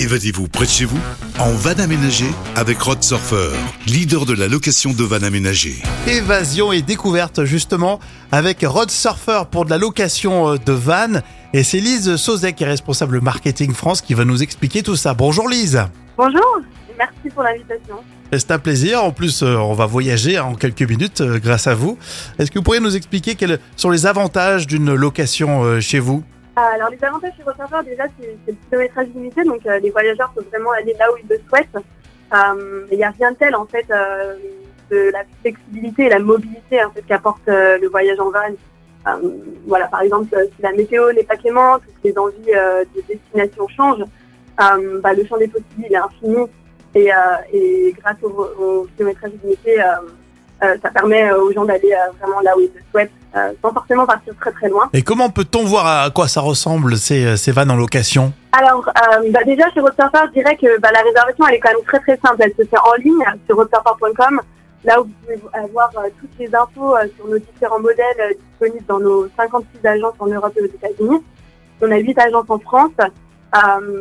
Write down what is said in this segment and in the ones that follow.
Évadez-vous près de chez vous en van aménagé avec Rod Surfer, leader de la location de van aménagé. Évasion et découverte justement avec Rod Surfer pour de la location euh, de van. Et c'est Lise Sauzet qui est responsable marketing France qui va nous expliquer tout ça. Bonjour Lise. Bonjour, et merci pour l'invitation. C'est un plaisir. En plus, euh, on va voyager en quelques minutes euh, grâce à vous. Est-ce que vous pourriez nous expliquer quels sont les avantages d'une location chez vous? Alors les avantages chez Rosurfer, déjà, c'est le kilométrage limité, donc euh, les voyageurs peuvent vraiment aller là où ils le souhaitent. Euh, Il n'y a rien de tel, en fait, euh, de la flexibilité et la mobilité en fait, qu'apporte euh, le voyage en van. Euh, voilà, par exemple, euh, si la météo n'est pas clémente, ou si les envies euh, de destination changent, euh, bah, le champ des possibles est infini. Et, euh, et grâce au, au kilométrage limité, euh, euh, ça permet euh, aux gens d'aller euh, vraiment là où ils le souhaitent, euh, sans forcément partir très très loin. Et comment peut-on voir à quoi ça ressemble ces, euh, ces vannes en location? Alors, euh, bah déjà chez Roadsurfer, je dirais que bah, la réservation elle est quand même très très simple. Elle se fait en ligne sur roadsurfer.com, là où vous pouvez avoir euh, toutes les infos euh, sur nos différents modèles euh, disponibles dans nos 56 agences en Europe et aux États-Unis. On a 8 agences en France, Euh,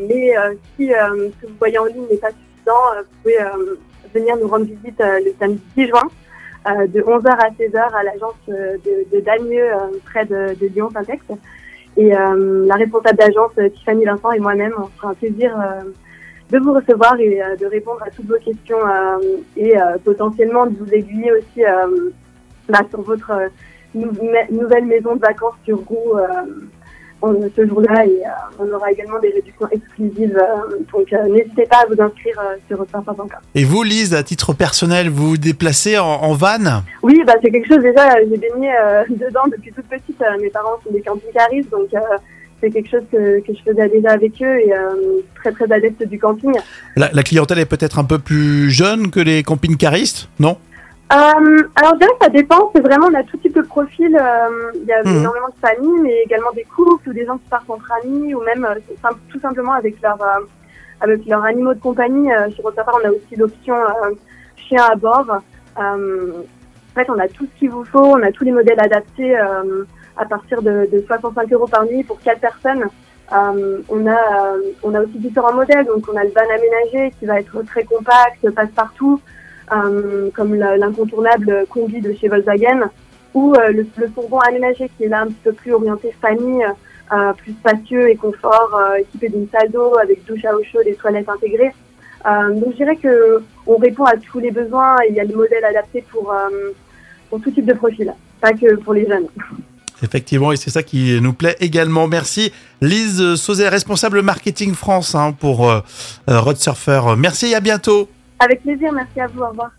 mais euh, si euh, ce que vous voyez en ligne n'est pas suffisant, euh, vous pouvez euh, venir nous rendre visite euh, le samedi 10 juin euh, de 11h à 16h à l'agence euh, de, de Dagneux euh, près de, de Lyon-Syntex. Et euh, la responsable d'agence, euh, Tiffany Vincent et moi-même, on fera un plaisir euh, de vous recevoir et euh, de répondre à toutes vos questions euh, et euh, potentiellement de vous aiguiller aussi euh, bah, sur votre euh, nouvelle maison de vacances sur euh, en- ce jour-là. Et euh, on aura également des réductions exclusives. euh, donc euh, n'hésitez pas à vous inscrire euh, sur roadsurfer.com. Et vous, Lise, à titre personnel, vous vous déplacez en, en van? Oui, bah, c'est quelque chose déjà, euh, j'ai baigné euh, dedans depuis toute petite. Euh, mes parents sont des camping-caristes, donc euh, c'est quelque chose que, que je faisais déjà avec eux et euh, très très adepte du camping. la, la clientèle est peut-être un peu plus jeune que les camping-caristes, non? Euh, alors je dirais que ça dépend, c'est vraiment on a tout type de profil. euh, Il y a Mhm. énormément de familles, mais également des couples ou des gens qui partent entre amis ou même euh, tout simplement avec leur euh, avec leurs animaux de compagnie. Euh, chez Roadsurfer, on a aussi l'option euh, chien à bord. Euh, en fait, on a tout ce qu'il vous faut, on a tous les modèles adaptés euh, à partir de, de 65 euros par nuit pour quatre personnes. Euh, on a euh, on a aussi différents modèles, donc on a le van aménagé qui va être très compact, passe partout comme l'incontournable combi de chez Volkswagen, ou euh, le, le fourgon aménagé qui est là un petit peu plus orienté famille, euh, plus spacieux et confort, euh, équipé d'une salle d'eau avec douche à eau chaude et toilettes intégrées. Donc je dirais que on répond à tous les besoins et il y a des modèles adaptés pour, pour tout type de profil, pas que pour les jeunes. Effectivement, et c'est ça qui nous plaît également. Merci Lise Sauzet, responsable marketing France hein, pour euh, euh, Road Surfer. Merci et à bientôt. Avec plaisir, merci à vous, au revoir.